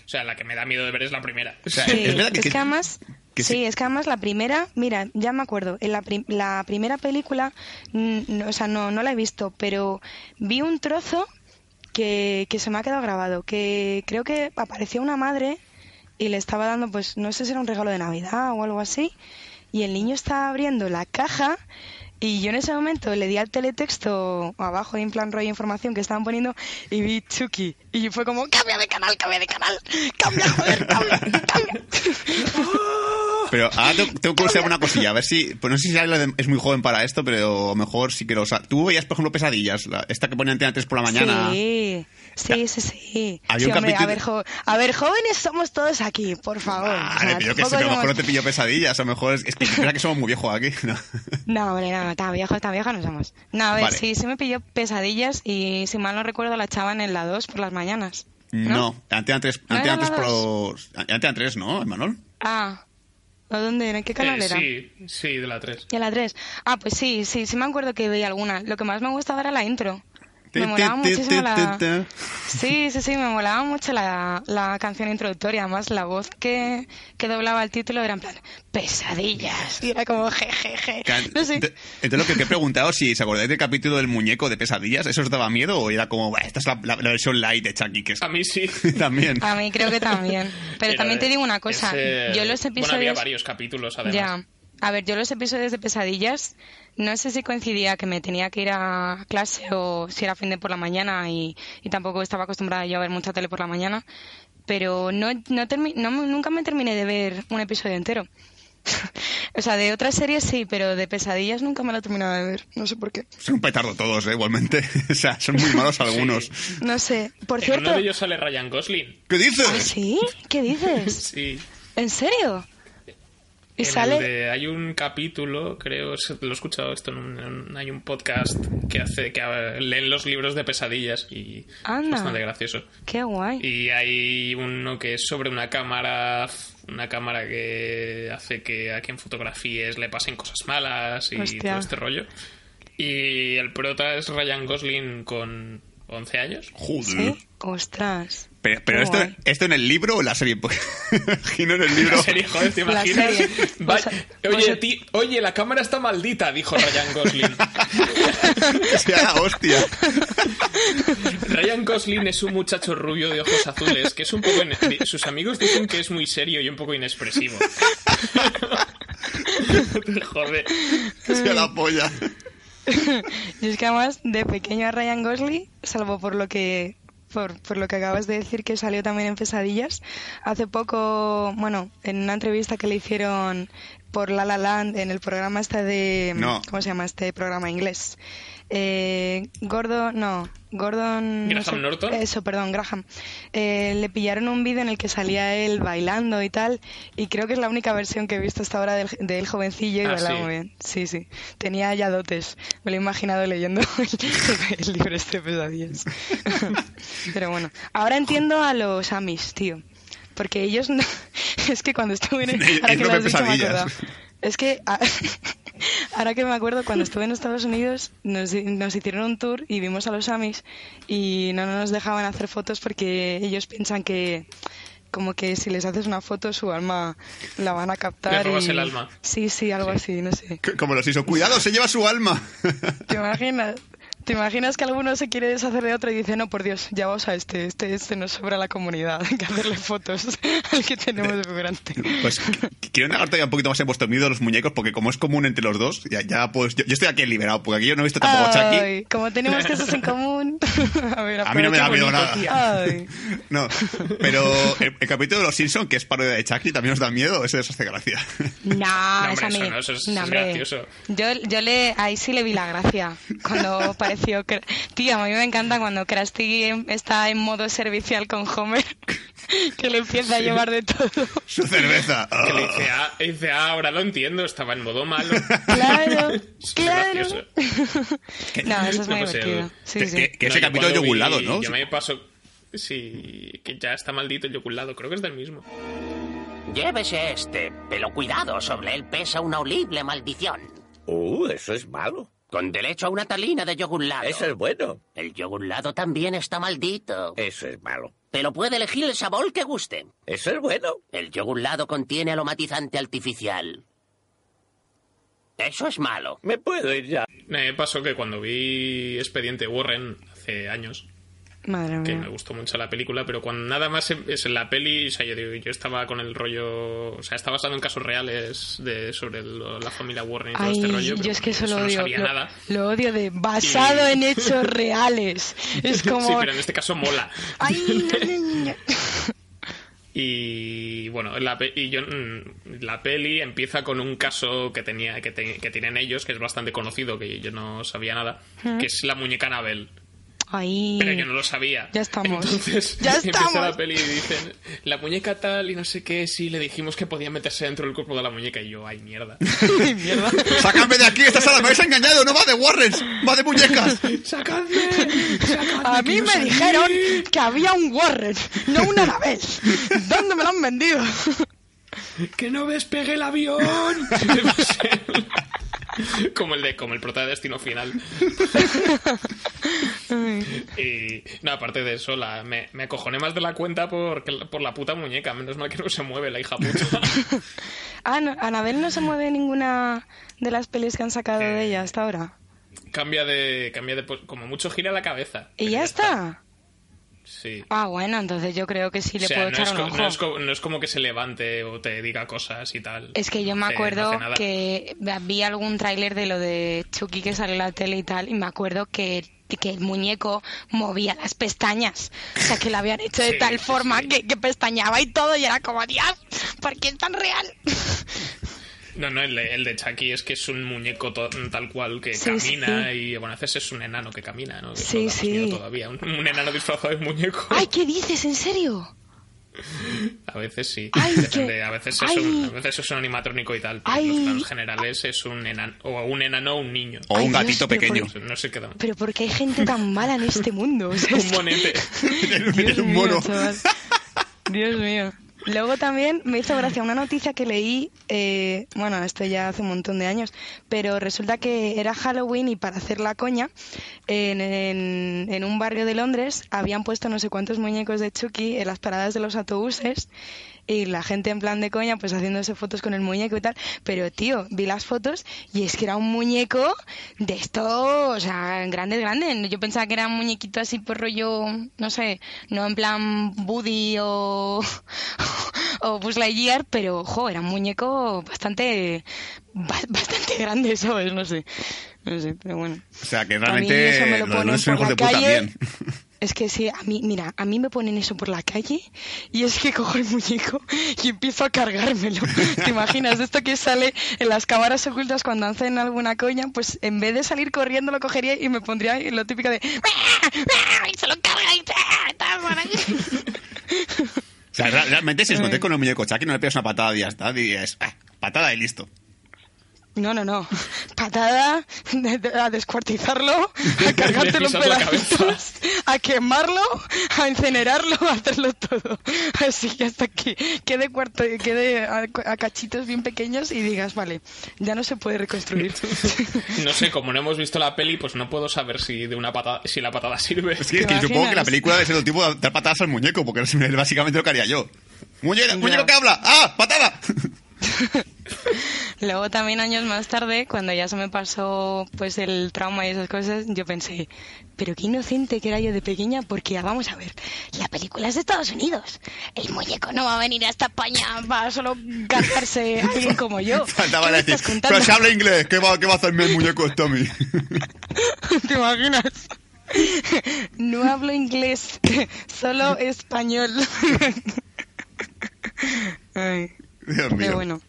O sea, la que me da miedo de ver es la primera. O sea, Sí, es verdad que- es que- que además... que sí, sí. es que además la primera, mira, ya me acuerdo, en la, prim- la primera película, mm, no, o sea, no, no la he visto, pero vi un trozo que, que se me ha quedado grabado, que creo que apareció una madre y le estaba dando, pues, no sé si era un regalo de Navidad o algo así, y el niño estaba abriendo la caja y yo en ese momento le di al teletexto abajo, en plan rollo información que estaban poniendo, y vi Chucky. Y fue como, cambia de canal, cambia de canal, cambia, joder, cambia, cambia. Pero ahora tengo, que saber una cosilla, a ver si. Pues no sé si es muy joven para esto, pero a lo mejor sí que lo Tú veías, por ejemplo, pesadillas, la- esta que ponía Antena 3 por la mañana. Sí, sí, sí, sí. Había Sí, un hombre, a, ver, jo- a ver, jóvenes somos todos aquí, por favor. O sea, yo que sé, a lo mejor no te pillo pesadillas, a lo mejor es, es que que somos muy viejos aquí. ¿no? No, hombre, no, tan viejos, tan viejos no somos. No, a ver, Vale. sí, sí me pilló pesadillas y si mal no recuerdo la echaban en la 2 por las mañanas. No, Antena 3, ¿No Antena era 3 la por dos? los- Antena 3, ¿no, Manol? Ah, ¿o dónde? ¿En qué canal Eh, era? sí, sí, de la 3. ¿Y a la 3? Ah, pues sí, sí, sí me acuerdo que veía alguna. Lo que más me gustaba era la intro. Me molaba muchísimo la... Sí, sí, sí, me molaba mucho la, la canción introductoria. Además, la voz que, que doblaba el título era en plan, pesadillas. Y era como jejeje. No sé. Ent- Entonces lo que te he preguntado, si os acordáis del capítulo del muñeco de pesadillas, ¿eso os daba miedo o era como, "Buah, esta es la, la- la versión light de Chucky? Que es... A mí sí. También. A mí creo que también. Pero Era también te digo una cosa. ese- Yo los Bueno, había episodios... varios capítulos, además. Ya. A ver, yo los episodios de pesadillas, no sé si coincidía que me tenía que ir a clase o si era fin de por la mañana y, y tampoco estaba acostumbrada yo a ver mucha tele por la mañana, pero no, no, termi- no me- nunca me terminé de ver un episodio entero. O sea, de otras series sí, pero de pesadillas nunca me la he terminado de ver. No sé por qué. Son un petardo todos, ¿eh? igualmente. o sea, son muy malos algunos. No sé. Por En cierto. uno de ellos sale Ryan Gosling. ¿Qué dices? ¿Ah, ¿Sí? ¿Qué dices? Sí. ¿En serio? En sale. el de- hay un capítulo, creo, lo he escuchado esto en un, en hay un podcast que hace que eh, leen los libros de pesadillas y es bastante gracioso. Qué guay. Y hay uno que es sobre una cámara, una cámara que hace que a quien fotografíes le pasen cosas malas y Hostia. todo este rollo. Y el prota es Ryan Gosling con 11 años. Joder. ¿Sí? Ostras. Pero, pero esto. ¿esto en el libro o en la serie? Imagino en el libro. La serie, joder, ¿te La imaginas? serie. Vaya- Pues- oye, pues- ti- oye, la cámara está maldita, dijo Ryan Gosling. que sea la hostia. Ryan Gosling es un muchacho rubio de ojos azules que es un poco... Sus amigos dicen que es muy serio y un poco inexpresivo. Joder. Que sea la polla. Y es que además, de pequeño a Ryan Gosling, salvo por lo que por, por lo que acabas de decir que salió también en Pesadillas, hace poco, bueno, en una entrevista que le hicieron por La La Land en el programa este de... No. ¿Cómo se llama este programa inglés? Eh, Gordon, no, Gordon... no Graham sé, Norton. Eso, perdón, Graham. Eh, le pillaron un vídeo en el que salía él bailando y tal, y creo que es la única versión que he visto hasta ahora del, de él jovencillo y Ah, bailaba sí. muy bien. Sí, sí. Tenía ya dotes. Me lo he imaginado leyendo el, el libro este de pesadillas. Pero bueno, ahora entiendo a los Amis, tío. Porque ellos no... Es que cuando estuve en... Ellos Ahora que no lo has dicho me. Es que... a- Ahora que me acuerdo, cuando estuve en Estados Unidos nos, nos hicieron un tour y vimos a los Amis y no nos dejaban hacer fotos porque ellos piensan que como que si les haces una foto su alma la van a captar. Les robas y- el alma. Sí, sí, algo así, no sé. Como los hizo. Cuidado, se lleva su alma. ¿Te imaginas? ¿Te imaginas que alguno se quiere deshacer de otro y dice, no, por Dios, ya vamos a este, este, este nos sobra la comunidad, hay que hacerle fotos al que tenemos de figurante? Pues qu- quiero negar todavía un poquito más en vuestro miedo a los muñecos, porque como es común entre los dos, ya, ya pues yo, yo estoy aquí liberado, porque aquí yo no he visto tampoco Chucky. Ay, como tenemos cosas en común. a, ver, A mí no me da miedo nada. Ay. No, pero el, el capítulo de los Simpsons, que es parodia de Chucky, también os da miedo, ese os hace gracia. No, No, hombre, me- eso no, eso es- no, es hombre. gracioso. Yo, yo le, ahí sí le vi la gracia cuando pareció tío, a mí me encanta cuando Krusty está en modo servicial con Homer, que le empieza a llevar de todo. Su cerveza. Que le Oh. dice, ah, dice, ah, ahora lo entiendo, estaba en modo malo. Claro, claro. No, eso es muy No, pues, divertido. el- Sí, que- sí. que- que ese No, capítulo de cuando yogur lado, vi- ¿no? Yo me paso... Sí, que ya está maldito el yoculado, creo que es del mismo. Llévese este, pero cuidado, sobre él pesa una horrible maldición. Uh, eso es malo. Con derecho a una talina de yogurlado. Eso es bueno. El yogurlado también está maldito. Eso es malo. Pero puede elegir el sabor que guste. Eso es bueno. El yogurlado contiene aromatizante artificial. Eso es malo. Me puedo ir ya. Me pasó que cuando vi Expediente Warren hace años, Madre que mía. me gustó mucho la película, pero cuando nada más em- es en la peli, o sea, yo, digo, yo estaba con el rollo, o sea, está basado en casos reales de sobre el- la familia Warren y todo Ay, este rollo. yo es que eso eso lo no odio. sabía lo, nada. lo odio de basado Y- en hechos reales. Es como. Sí, pero en este caso mola. Ay, no, no, no. Y bueno, la, pe- y yo, mm, la peli empieza con un caso que tenía que, te- que tienen ellos, que es bastante conocido, que yo no sabía nada, que es la muñeca Anabel. Ay. Pero yo no lo sabía. Ya estamos. Entonces Ya empieza estamos. la peli y dicen, la muñeca tal y no sé qué, sí, le dijimos que podía meterse dentro del cuerpo de la muñeca y yo, ay, mierda. Ay, mierda. ¡Sácame de aquí! ¡Esta sala me habéis engañado! ¡No va de Warrens! ¡Va de muñecas! ¡Sacadme! ¡Sacadme! A que mí me dijeron que había un Warren, no una Anabel. ¿Dónde me lo han vendido? ¡Que no despegue el avión! como el de como el prota de Destino Final. y no, aparte de eso, la, me, me acojoné más de la cuenta por, por la puta muñeca. Menos mal que no se mueve la hija puta. Ah, no, Anabel no se mueve ninguna de las pelis que han sacado de ella hasta ahora. cambia de. cambia de. pos- como mucho gira la cabeza. ¿Y ya está? Sí. Ah, bueno, entonces yo creo que sí le o sea, puedo no echar es, un ojo. no, es co- no es como que se levante o te diga cosas y tal. Es que yo me acuerdo que vi algún tráiler de lo de Chucky que sale en la tele y tal, y me acuerdo que, que el muñeco movía las pestañas. O sea, que lo habían hecho de Sí, tal forma sí. Que, que pestañaba y todo, y era como, Dios, ¿por qué es tan real? No, no, el de, el de Chucky es que es un muñeco to- tal cual que Sí, camina y bueno, a veces es un enano que camina, ¿no? Que Sí, sí. todavía. Un, un enano disfrazado de muñeco. ¡Ay, qué dices! ¿En serio? A veces sí. Ay, Depende, a, veces es ay. un, a veces es un animatrónico y tal. Pero Ay. en los planos generales es un enano, o un enano o un niño. O un gatito pequeño. por- No sé qué da. Pero ¿por qué hay gente tan mala en este mundo? O sea, Un que- monete. Dios un mío, mono. chaval. Dios mío. Luego también me hizo gracia una noticia que leí, eh, bueno, esto ya hace un montón de años, pero resulta que era Halloween y para hacer la coña, en, en- en un barrio de Londres habían puesto no sé cuántos muñecos de Chucky en las paradas de los autobuses y la gente en plan de coña pues haciéndose fotos con el muñeco y tal, pero tío, vi las fotos y es que era un muñeco de esto, o sea, grande, grande. Yo pensaba que era un muñequito así por rollo, no sé, no en plan Woody o, o Buzz Lightyear, pero, ojo, era un muñeco bastante, ba- bastante grande, ¿sabes? No sé, no sé, pero bueno. O sea, que realmente lo ponen por la puta calle. bien. Es que sí, a mí, mira, a mí me ponen eso por la calle y es que cojo el muñeco y empiezo a cargármelo. ¿Te imaginas? Esto que sale en las cámaras ocultas cuando hacen alguna coña, pues en vez de salir corriendo lo cogería y me pondría lo típico de y se lo carga y. O sea, re- realmente si os metéis con el muñeco Chucky no le pegas una patada y ya está. Es ah, patada y listo. No, no, no. Patada, de- de- a descuartizarlo, a cargártelo en pedazos, a quemarlo, a incinerarlo, a hacerlo todo. Así hasta que quede, cuarto, quede a, a cachitos bien pequeños y digas, vale, ya no se puede reconstruir. No sé, como no hemos visto la peli, pues no puedo saber si de una patada, si la patada sirve. Es que, es ¿Te que supongo que la película debe ser el tipo de dar patadas al muñeco, porque es básicamente lo que haría yo. ¡Muñeco, que habla! ¡Ah! ¡Patada! Luego también años más tarde, cuando ya se me pasó pues el trauma y esas cosas, yo pensé, pero qué inocente que era yo de pequeña, porque vamos a ver, la película es de Estados Unidos. El muñeco no va a venir hasta España para solo cargarse a alguien como yo. Pero si habla inglés, ¿qué va, qué va a hacerme el muñeco a mí? ¿Te imaginas? No hablo inglés, solo español. Ay, Dios mío. bueno.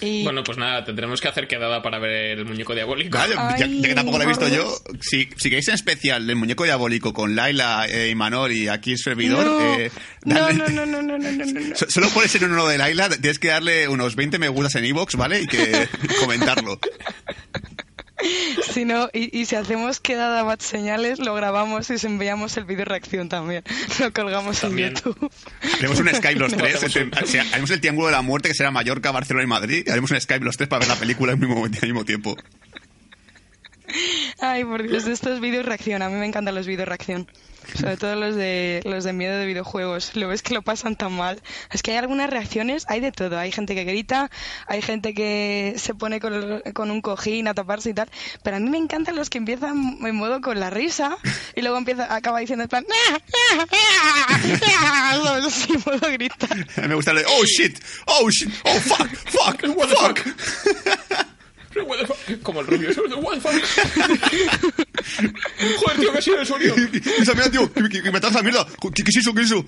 Y Bueno, pues nada, tendremos que hacer quedada para ver el muñeco diabólico. Vale, ya, ya que tampoco lo he visto yo, si, si queréis en especial del muñeco diabólico con Laila eh, y Manol y aquí el servidor, no, eh, no, dale- no, no, no, no, no, no, no. So- Solo por ser uno de Laila, tienes que darle unos 20 me gustas en iVoox, ¿vale? Y que comentarlo. Si no, y, y si hacemos quedada más señales, lo grabamos y os enviamos el vídeo reacción también. Lo colgamos También. en YouTube. Haremos un Skype los No, tres. haremos el Triángulo de la Muerte, que será Mallorca, Barcelona y Madrid. y Haremos un Skype los tres para ver la película al mismo, al mismo tiempo. Ay, por Dios, de estos vídeos reacción. A mí me encantan los vídeos reacción. Sobre todo los de los de miedo de videojuegos. Lo ves que lo pasan tan mal. Es que hay algunas reacciones, hay de todo. Hay gente que grita, hay gente que se pone con, el- con un cojín a taparse y tal. Pero a mí me encantan los que empiezan en modo con la risa y luego empieza, acaba diciendo en plan. en modo gritar. Me gusta el de, oh shit, oh shit, oh fuck, fuck, What the fuck. Como el rubio, ¿sabes? What the fuck? Joder, tío, que ha sido el sonido. Esa mierda, tío, que, que, me atrasa mierda. ¿Qué, qué es eso? ¿Qué es eso?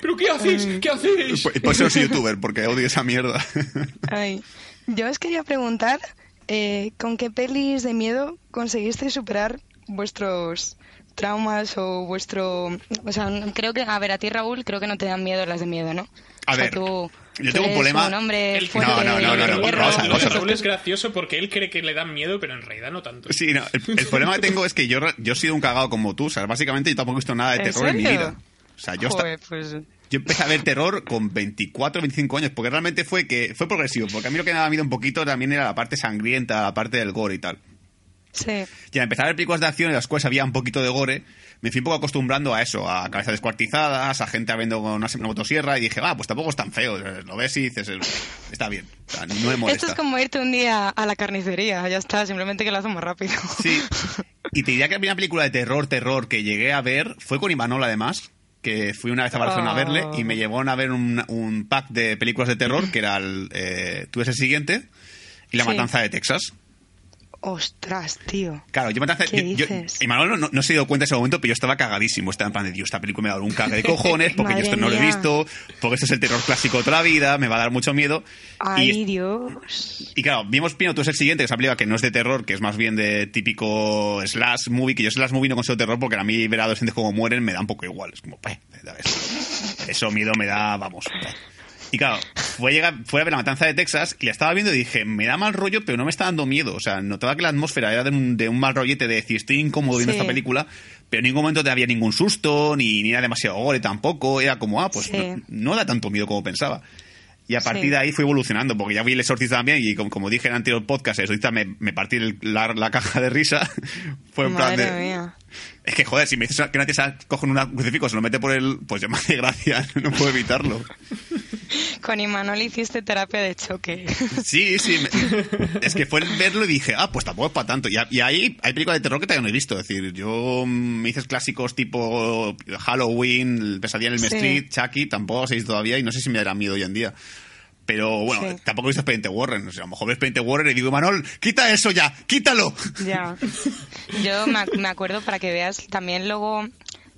¿Pero qué hacéis? ¿Qué hacéis? Por, por eso soy youtuber, porque odio esa mierda. Ay, yo os quería preguntar, eh, ¿con qué pelis de miedo conseguisteis superar vuestros traumas o vuestro... O sea, creo que, a ver, a ti Raúl, creo que no te dan miedo las de miedo, ¿no? A O sea, ver, tú, yo tengo un problema- Un hombre fuerte, No, no, no, no, no, hierro. vamos a ver, vamos a ver. Raúl es gracioso porque él cree que le dan miedo, pero en realidad no tanto. Sí, no, el, el problema que tengo es que yo, yo he sido un cagado como tú. O sea, básicamente yo tampoco he visto nada de ¿En terror en mi vida. O sea, yo, hasta- Joder, pues... yo empecé a ver terror con 24, 25 años, porque realmente fue que fue progresivo. Porque a mí lo que me daba miedo un poquito también era la parte sangrienta, la parte del gore y tal. Sí. Y al empezar a ver películas de acción en las cuales había un poquito de gore, me fui un poco acostumbrando a eso, a cabezas descuartizadas, a gente con una, una motosierra, y dije, ah, pues tampoco es tan feo. Lo ves y dices, eh, está bien. O sea, no me molesta. Esto es como irte un día a la carnicería, ya está, simplemente que lo hacen más rápido. Sí. Y te diría que la primera película de terror, terror que llegué a ver fue con Imanol, además. Que fui una vez a Barcelona a verle y me llevaron a ver un, un pack de películas de terror que era el. Eh, Tú eres el siguiente y La Sí. Matanza de Texas. Ostras, tío. Claro, yo me ¿Qué yo- yo- dices? y Manuel no, no se dio cuenta en ese momento, pero yo estaba cagadísimo. Estaba en plan de, Dios, esta película me va a dar un cague de cojones, porque yo esto no lo he visto, porque esto es el terror clásico de toda la vida, me va a dar mucho miedo. Ay, y, Dios. y claro, vimos Pino, tú es el siguiente, que una película que no es de terror, que es más bien de típico slash movie, que yo slash movie no considero terror porque a mí ver a adolescentes como mueren me da un poco igual. Es como, pues, eso, miedo me da, vamos. pues. Y claro, fue a, llegar, fue a ver La Matanza de Texas y la estaba viendo y dije, me da mal rollo, pero no me está dando miedo. O sea, notaba que la atmósfera era de un, de un mal rollete de decir, estoy incómodo viendo Sí. esta película, pero en ningún momento te había ningún susto, ni, ni era demasiado gore tampoco. Era como, ah, pues Sí. no, no da tanto miedo como pensaba. Y a partir Sí. de ahí fue evolucionando, porque ya vi el Exorcista también, y como, como dije en el anterior podcast, el Exorcista me, me partí el- la, la caja de risa. fue en plan de, mía. es que, joder, si me dices que nadie se coge un crucifijo, se lo mete por el. Pues ya me hace gracia, no puedo evitarlo. Con Imanol hiciste terapia de choque. Sí, sí. me- es que fue el verlo y dije, ah, pues tampoco es para tanto. Y, y ahí hay películas de terror que todavía no he visto. Es decir, yo mm, me dices clásicos tipo Halloween, Pesadilla en el Sí. Street, Chucky, tampoco sé todavía y no sé si me dará miedo hoy en día. Pero bueno, Sí. tampoco he visto Expediente Warren. O sea, a lo mejor veo Expediente Warren y digo, Manol, quita eso ya, quítalo. Ya. Yo me, ac- me acuerdo para que veas también luego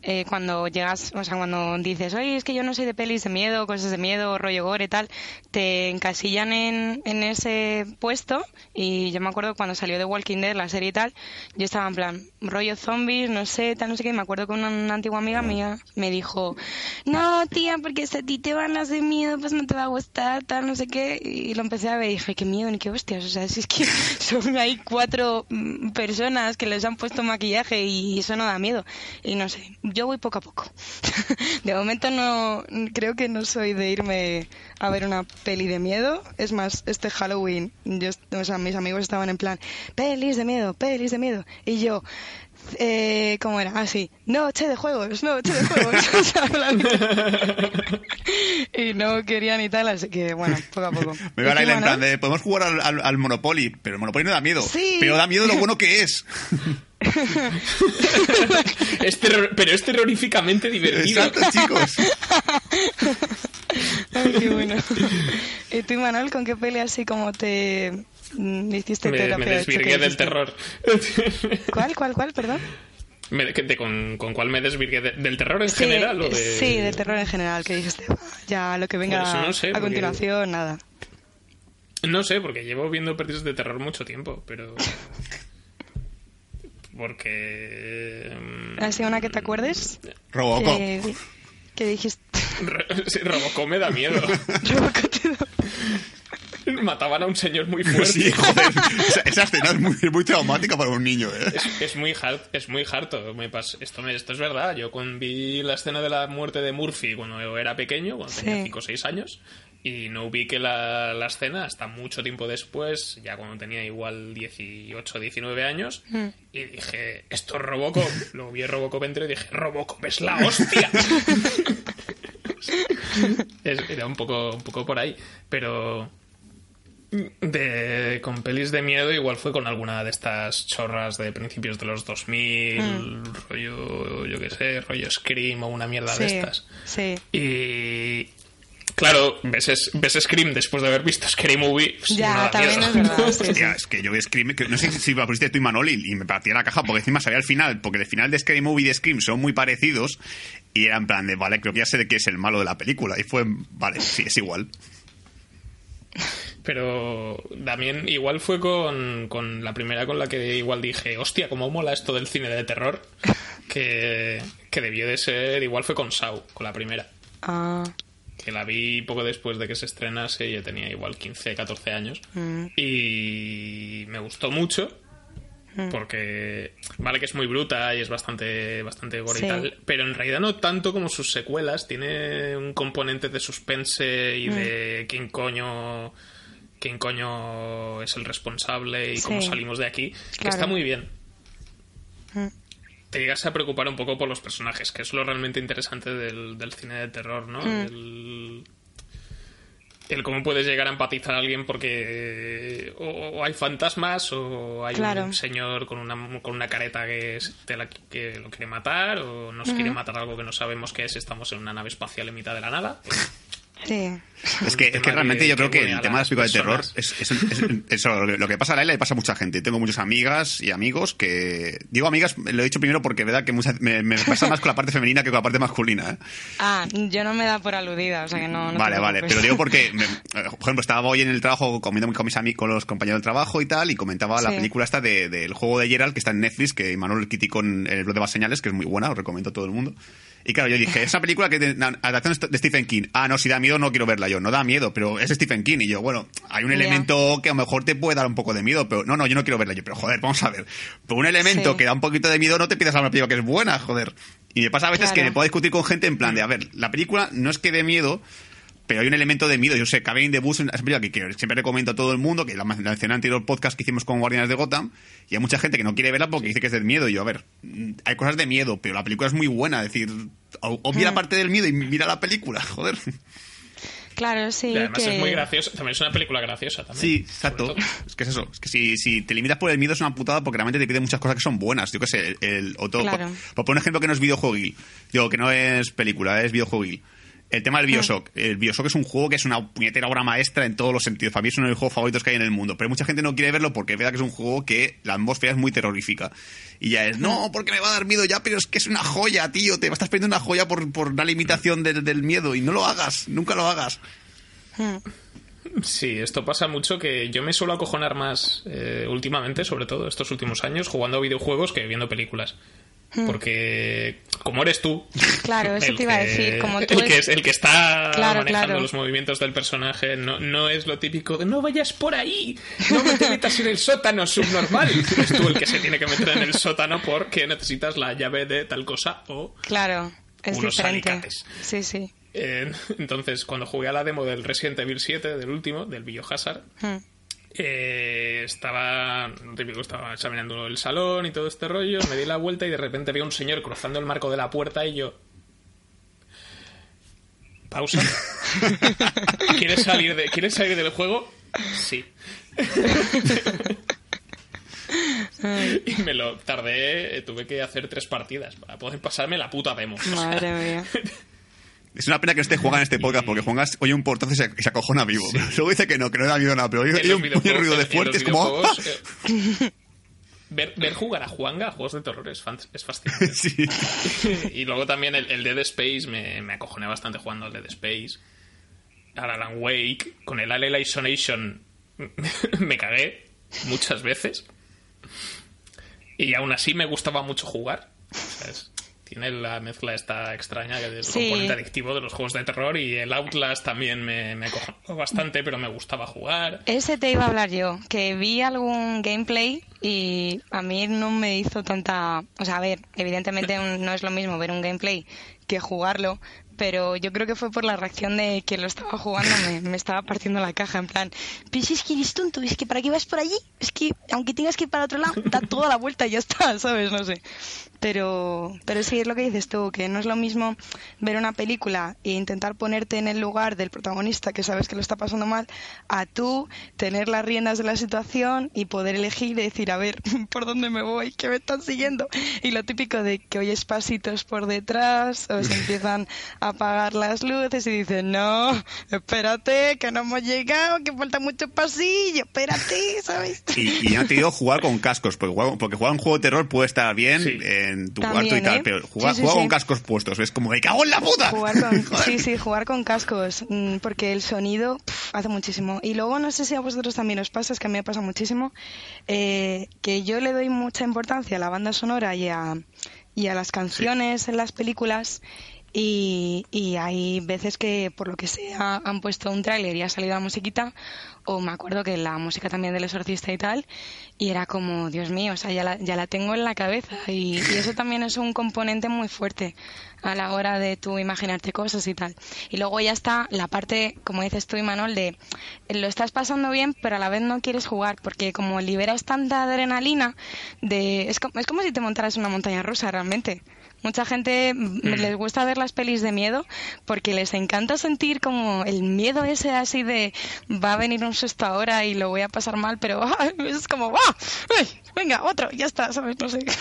eh, cuando llegas, o sea, cuando dices, oye, es que yo no soy de pelis de miedo, cosas de miedo, rollo gore y tal, te encasillan en, en ese puesto. Y yo me acuerdo cuando salió de Walking Dead, la serie y tal, yo estaba en plan, rollo zombies, no sé, tal, no sé qué, y me acuerdo que una, una antigua amiga mía me dijo, no, tía, porque si a ti te van las de miedo, pues no te va a gustar, tal, no sé qué, y lo empecé a ver y dije, qué miedo, ni qué hostias, o sea, si es que son hay cuatro mm, personas que les han puesto maquillaje y eso no da miedo, y no sé, yo voy poco a poco. De momento no, creo que no soy de irme a ver una peli de miedo, es más, este Halloween, yo, o sea, mis amigos estaban en plan, pelis de miedo, pelis de miedo, y yo, eh, ¿cómo era? Así, noche de juegos, noche de juegos. Y no querían y tal, así que bueno, poco a poco. Me va a ¿Y tú, ir en plan de, podemos jugar al, al- al Monopoly, pero el Monopoly no da miedo. Sí. Pero da miedo lo bueno que es. Es terror- pero es terroríficamente divertido. Exacto, chicos. Ay, qué bueno. ¿Y tú, Manuel, con qué peli así como te mm, hiciste Me, terapia me desvirgué del terror. ¿Cuál, cuál, cuál, perdón? Me- de- con, ¿Con cuál me desvirgué? ¿De- ¿Del terror en Sí, general? O de... sí, del terror en general, que dijiste, "Ah, ya lo que venga Pues no sé, a porque- continuación, nada. No sé, porque llevo viendo pelis de terror mucho tiempo, pero... Porque... mm, ¿Así una que te acuerdes? Robocop. Que, que dijiste... Sí, Robocop me da miedo. Robocop te da- Mataban a un señor muy fuerte. Sí, joder. Esa, esa escena es muy, muy traumática para un niño, ¿eh? Es, es muy hard, es muy harto. Me pas- esto, me- esto es verdad. Yo cuando vi la escena de la muerte de Murphy cuando era pequeño, cuando tenía Sí. 5 o 6 años, y no ubiqué la, la escena hasta mucho tiempo después, ya cuando tenía igual 18 o 19 años, Mm. y dije, esto es Robocop. Luego vi Robocop entero y dije, Robocop es la hostia. Es- era un poco, un poco por ahí, pero de con pelis de miedo igual fue con alguna de estas chorras de principios de los 2000 Mm. rollo yo qué sé rollo Scream o una mierda de estas sí. y claro ves, es- ves Scream después de haber visto Scream Movie pues, Ya, también miedo. es verdad, sí, sí. Hostia, es que yo vi Scream, que no sé si la pusiste tú y Manol y, y me partía la caja porque encima sabía el final, porque el final de Scream Movie y de Scream son muy parecidos y era en plan de, vale, creo que ya sé de qué es el malo de la película y fue, vale, sí, es igual. pero también igual fue con, con la primera con la que igual dije hostia cómo mola esto del cine de terror que, que debió de ser igual fue con Saw con la primera Ah, que la vi poco después de que se estrenase, yo tenía igual 15, 14 años, mm, y me gustó mucho, mm. porque vale que es muy bruta y es bastante, bastante gore Sí. y tal, pero en realidad no tanto como sus secuelas, tiene un componente de suspense y Mm. de quién coño... quién coño es el responsable y cómo salimos de aquí, que está muy bien. Mm. Te llegas a preocupar un poco por los personajes, que es lo realmente interesante del, del cine de terror, ¿no? Mm. El, el cómo puedes llegar a empatizar a alguien porque o, o hay fantasmas o hay Claro. un señor con una, con una careta que, es- te la- que lo quiere matar o nos quiere matar algo que no sabemos qué es, estamos en una nave espacial en mitad de la nada. Sí. Es que, es que realmente de- yo creo que que el tema de las las películas de terror es, es- es- eso, lo que pasa a Laila le pasa a mucha gente. Tengo muchas amigas y amigos que... Digo amigas, lo he dicho primero porque es verdad que muchas- me, me pasa más con la parte femenina que con la parte masculina. ¿eh? Ah, yo no me da por aludida, o sea que no. no vale, vale, pero digo porque, me- eh, por ejemplo, estaba hoy en el trabajo comiendo con mis amigos, con los compañeros del trabajo y tal, y comentaba la Sí. película esta de- del juego de Geralt que está en Netflix, que Manuel criticó en el blog de Más Señales, que es muy buena, os recomiendo a todo el mundo. Y claro, yo dije, esa película que es de- adaptación de Stephen King. Ah, no, si da miedo no quiero verla yo. No da miedo, pero es Stephen King. Y yo, bueno, hay un elemento que a lo mejor te puede dar un poco de miedo, pero no, no, yo no quiero verla yo. Pero joder, vamos a ver. Por un elemento Sí. que da un poquito de miedo no te pidas a una película que es buena, joder. Y me pasa a veces que me puedo discutir con gente en plan de, a ver, la película no es que dé miedo, pero hay un elemento de miedo. Yo sé, Cabin de Bus es una película que, que siempre recomiendo a todo el mundo, que la, la mencioné anterior podcast que hicimos con Guardianes de Gotham, y hay mucha gente que no quiere verla porque dice que es del miedo. Y yo, a ver, mm, hay cosas de miedo, pero la película es muy buena. Es decir, o- obvia la parte del miedo y mira la película, joder. Claro, sí. Y además que... es muy gracioso. También es una película graciosa también. Sí, exacto. Es que es eso. Es que si, si te limitas por el miedo es una putada porque realmente te pide muchas cosas que son buenas. Yo qué sé, el, el- o todo- Claro. por, por poner un ejemplo que no es videojueguil. Digo, que no es película, es videojueguil. El tema del Bioshock. El Bioshock es un juego que es una puñetera obra maestra en todos los sentidos. Para mí es uno de los juegos favoritos que hay en el mundo. Pero mucha gente no quiere verlo porque es verdad que es un juego que la atmósfera es muy terrorífica. Y ya es, no, porque me va a dar miedo ya, pero es que es una joya, tío. Te estás perdiendo una joya por, por una limitación del- del miedo. Y no lo hagas, nunca lo hagas. Sí, esto pasa mucho que yo me suelo acojonar más eh, últimamente, sobre todo estos últimos años, jugando a videojuegos que viendo películas. Porque como eres tú, Claro, eso el te iba a que- decir, como tú el que es- el que está Claro, manejando claro. los movimientos del personaje, no, no es lo típico de no vayas por ahí, no me te metas en el sótano subnormal. Es tú el que se tiene que meter en el sótano porque necesitas la llave de tal cosa o Claro, es unos diferente. alicates. Sí, sí. Eh, entonces, cuando jugué a la demo del Resident Evil 7, del último, del Biohazard, Hmm. Eh, estaba, típico, estaba examinando el salón y todo este rollo, me di la vuelta y de repente vi a un señor cruzando el marco de la puerta y yo... Pausa. ¿Quieres salir, de, ¿Quieres salir del juego? Sí. y me lo tardé, tuve que hacer tres partidas para poder pasarme la puta demo. Madre mía. Es una pena que no esté jugando en este podcast porque Juan oye un portazo y se, se acojona vivo. Luego dice que no, que no da miedo nada, pero oye, un, ruido de fuerte, es como... ¡ah! eh, ver, ver jugar a Juanga a juegos de terror es, fan- es fascinante. Sí. y luego también el, el Dead Space me, me acojoné bastante jugando al Dead Space. Al Alan Wake, con el Alien Isolation me cagué muchas veces. Y aún así me gustaba mucho jugar. O sea, es- tiene la mezcla esta extraña del Sí. componente adictivo de los juegos de terror y el Outlast también me, me acojonó bastante, pero me gustaba jugar. Ese te iba a hablar yo, que vi algún gameplay y a mí no me hizo tanta... O sea, a ver, evidentemente no es lo mismo ver un gameplay que jugarlo, pero yo creo que fue por la reacción de quien lo estaba jugando, me, me estaba partiendo la caja, en plan, pero si es que eres tonto, es que para qué vas por allí, es que aunque tengas que ir para otro lado, da toda la vuelta y ya está, ¿sabes? No sé. Pero, pero sí es lo que dices tú, que no es lo mismo ver una película e intentar ponerte en el lugar del protagonista que sabes que lo está pasando mal, a tú tener las riendas de la situación y poder elegir y decir, a ver, ¿por dónde me voy? ¿Qué me están siguiendo? Y lo típico de que oyes pasitos por detrás o se empiezan a apagar las luces y dicen, no, espérate, que no hemos llegado, que falta mucho pasillo, espérate, ¿sabes? Y, y ya te digo jugar con cascos, porque jugar, porque jugar un juego de terror puede estar bien Sí. en tu También, cuarto y tal, ¿eh? pero jugar, Sí, sí, jugar sí. con cascos puestos es como, ¡me cago en la puta! Jugar con, sí, sí, jugar con cascos, mm, porque el sonido hace muchísimo. Y luego no sé si a vosotros también os pasa, es que a mí me pasa muchísimo, eh, que yo le doy mucha importancia a la banda sonora y a, y a las canciones en las películas. Y, y hay veces que, por lo que sea, han puesto un tráiler y ha salido la musiquita, o me acuerdo que la música también del exorcista y tal, y era como, Dios mío, o sea, ya la, tengo en la cabeza. Y, y eso también es un componente muy fuerte a la hora de tú imaginarte cosas y tal. Y luego ya está la parte, como dices tú, Imanol, de lo estás pasando bien, pero a la vez no quieres jugar, porque como liberas tanta adrenalina, de, es, como, es como si te montaras una montaña rusa realmente. Mucha gente mm, les gusta ver las pelis de miedo porque les encanta sentir como el miedo ese así de va a venir un susto ahora y lo voy a pasar mal, pero ah, es como ¡ah! ¡Ay! Venga, otro, ya está, ¿sabes? No sé.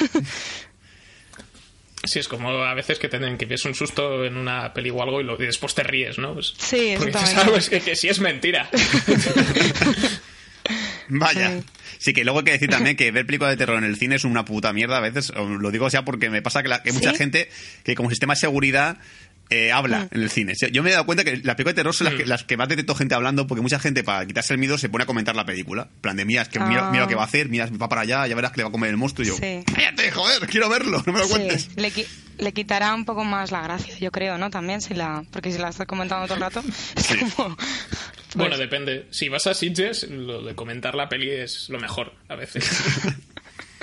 Sí, es como a veces que tienen que ves un susto en una peli o algo y, lo- y después te ríes, ¿no? Pues, Sí, porque dices, exactamente. "Ah, pues que, que sí es mentira. Vaya. Sí, que luego hay que decir también que ver películas de terror en el cine es una puta mierda a veces. Lo digo ya porque me pasa que, la- que hay mucha ¿Sí? gente que como sistema de seguridad eh, habla en el cine. Yo me he dado cuenta que las películas de terror son las que, las que más detecto gente hablando porque mucha gente para quitarse el miedo se pone a comentar la película. En plan de, mira, es que mira, Ah. mira lo que va a hacer, mira, va para allá, ya verás que le va a comer el monstruo. Y yo, Sí. cállate, joder, quiero verlo, no me lo cuentes. Sí, le, qui- le quitará un poco más la gracia, yo creo, ¿no? También, si la, porque si la estás comentando todo el rato, es Sí. como... Bueno, Pues- depende. Si vas a Sitges, lo de comentar la peli es lo mejor, a veces.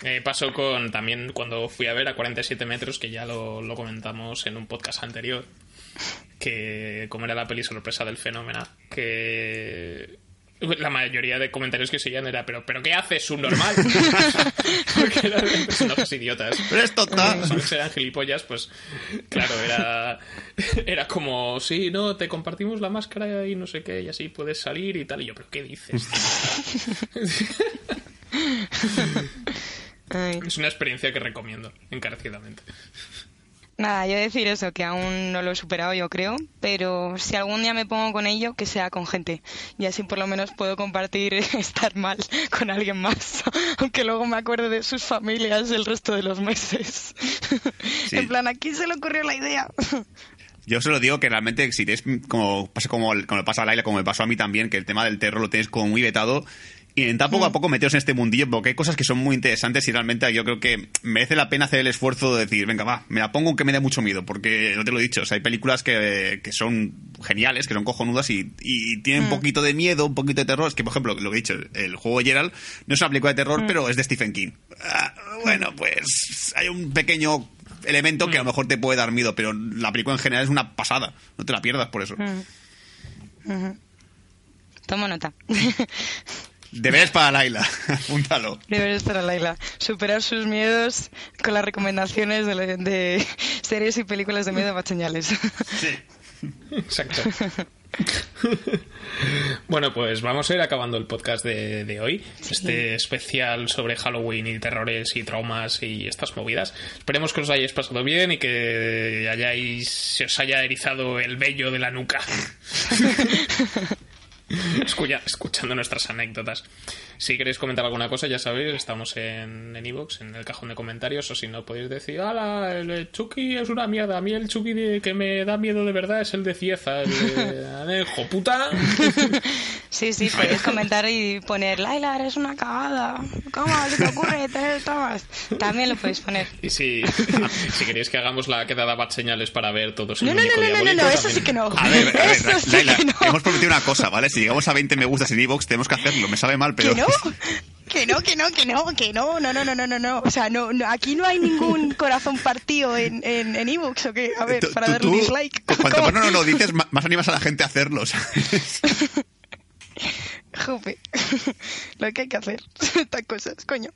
Me pasó con también cuando fui a ver a 47 metros, que ya lo, lo comentamos en un podcast anterior, que como era la peli sorpresa del fenómeno, que la mayoría de comentarios que seguían era, pero, pero ¿qué haces, subnormal? Porque eran personajes idiotas. Pero es personajes eran gilipollas, pues claro, era, era como, sí, no, te compartimos la máscara y no sé qué, y así puedes salir y tal. Y yo, ¿pero qué dices? Es una experiencia que recomiendo encarecidamente. Nada, yo decir eso, que aún no lo he superado, yo creo, pero si algún día me pongo con ello, que sea con gente. Y así por lo menos puedo compartir estar mal con alguien más, aunque luego me acuerde de sus familias el resto de los meses. Sí. En plan, ¿a quién se le ocurrió la idea? Yo se lo digo que realmente si tienes como pasa como, como le pasa a Laila, como me pasó a mí también, que el tema del terror lo tienes como muy vetado. Y intentar poco a poco meteros en este mundillo, porque hay cosas que son muy interesantes y realmente yo creo que merece la pena hacer el esfuerzo de decir, venga, va, me la pongo aunque me dé mucho miedo, porque no te lo he dicho, o sea, hay películas que, que son geniales, que son cojonudas y, y tienen un poquito de miedo, un poquito de terror. Es que, por ejemplo, lo que he dicho, el juego de Gerald no es una película de terror, pero es de Stephen King. Ah, bueno, pues hay un pequeño elemento que a lo mejor te puede dar miedo, pero la película en general es una pasada. No te la pierdas por eso. Tomo nota. Deberes para Laila. Apúntalo. Deberes para Laila. Superar sus miedos con las recomendaciones de, series y películas de miedo señales. Exacto. Bueno, pues vamos a ir acabando el podcast de, de hoy. Este especial sobre Halloween y terrores y traumas y estas movidas. Esperemos que os hayáis pasado bien y que hayáis, se os haya erizado el vello de la nuca. Escucha- escuchando nuestras anécdotas. Si queréis comentar alguna cosa, ya sabéis, estamos en en iVoox, en el cajón de comentarios, o si no, podéis decir, ¡Hala! El Chucky es una mierda. A mí el Chucky que me da miedo de verdad es el de Cieza, el de Anejo, puta. Sí, sí, podéis comentar y poner, Laila, eres una cagada. ¿Cómo se te ocurre tener traumas? También lo podéis poner. Y si, si queréis que hagamos la quedada bad señales para ver todos el No, no, no, no, no, no, no, eso sí que no. A ver, a ver, Eso sí Laila, que no. hemos prometido una cosa, ¿vale? Si llegamos a 20 me gustas en Evox, tenemos que hacerlo. Me sabe mal, pero. ¿Que no? Que no, que no, que no, que no, no, no, no, no, no, no. O sea, no, no, aquí no hay ningún corazón partido en, en, en ebooks, ¿o qué? A ver, para darle dislike. cu- Cuanto más no, no, no dices, más animas a la gente a hacerlo. ¿sabes? Jope. Lo que hay que hacer. Estas cosas, coño.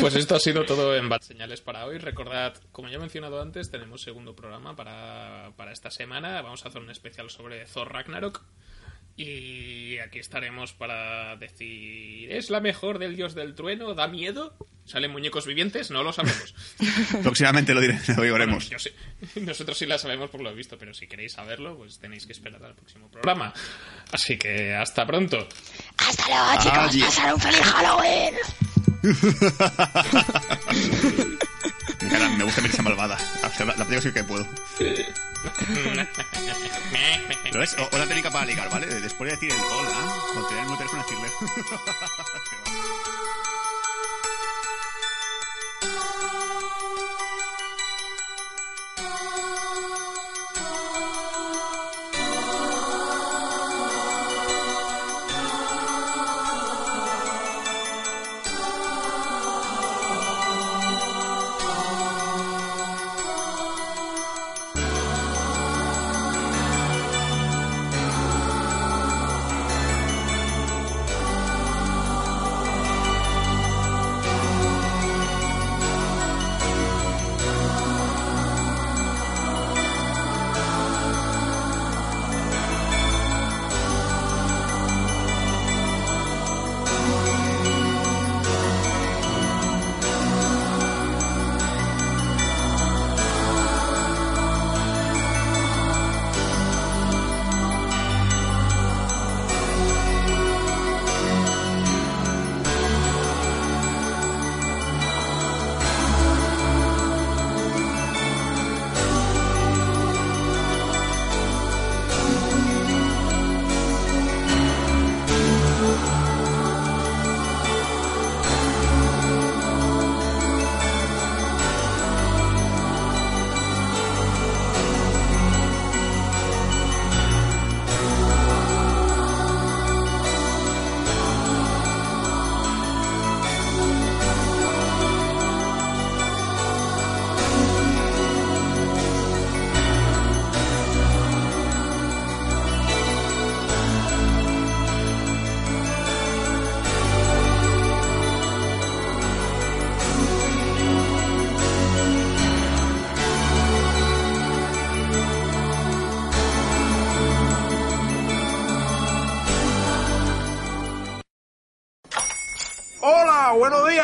Pues esto ha sido todo en Bad Señales para hoy. Recordad, como ya he mencionado antes, tenemos segundo programa para, para esta semana. Vamos a hacer un especial sobre Thor Ragnarok. Y aquí estaremos para decir, ¿es la mejor del dios del trueno? ¿Da miedo? ¿Salen muñecos vivientes? No lo sabemos. Próximamente lo, diré, lo Bueno, veremos. yo sí- nosotros sí la sabemos por lo visto, pero si queréis saberlo, pues tenéis que esperar al próximo programa. Así que hasta pronto. Hasta luego, chicos. Pasar un feliz Halloween. Me gusta malvada. O sea, La, la película sí que puedo. ¿Lo ves? O, o la técnica para ligar, ¿vale? Después de decir el hola, con tener el teléfono decirle.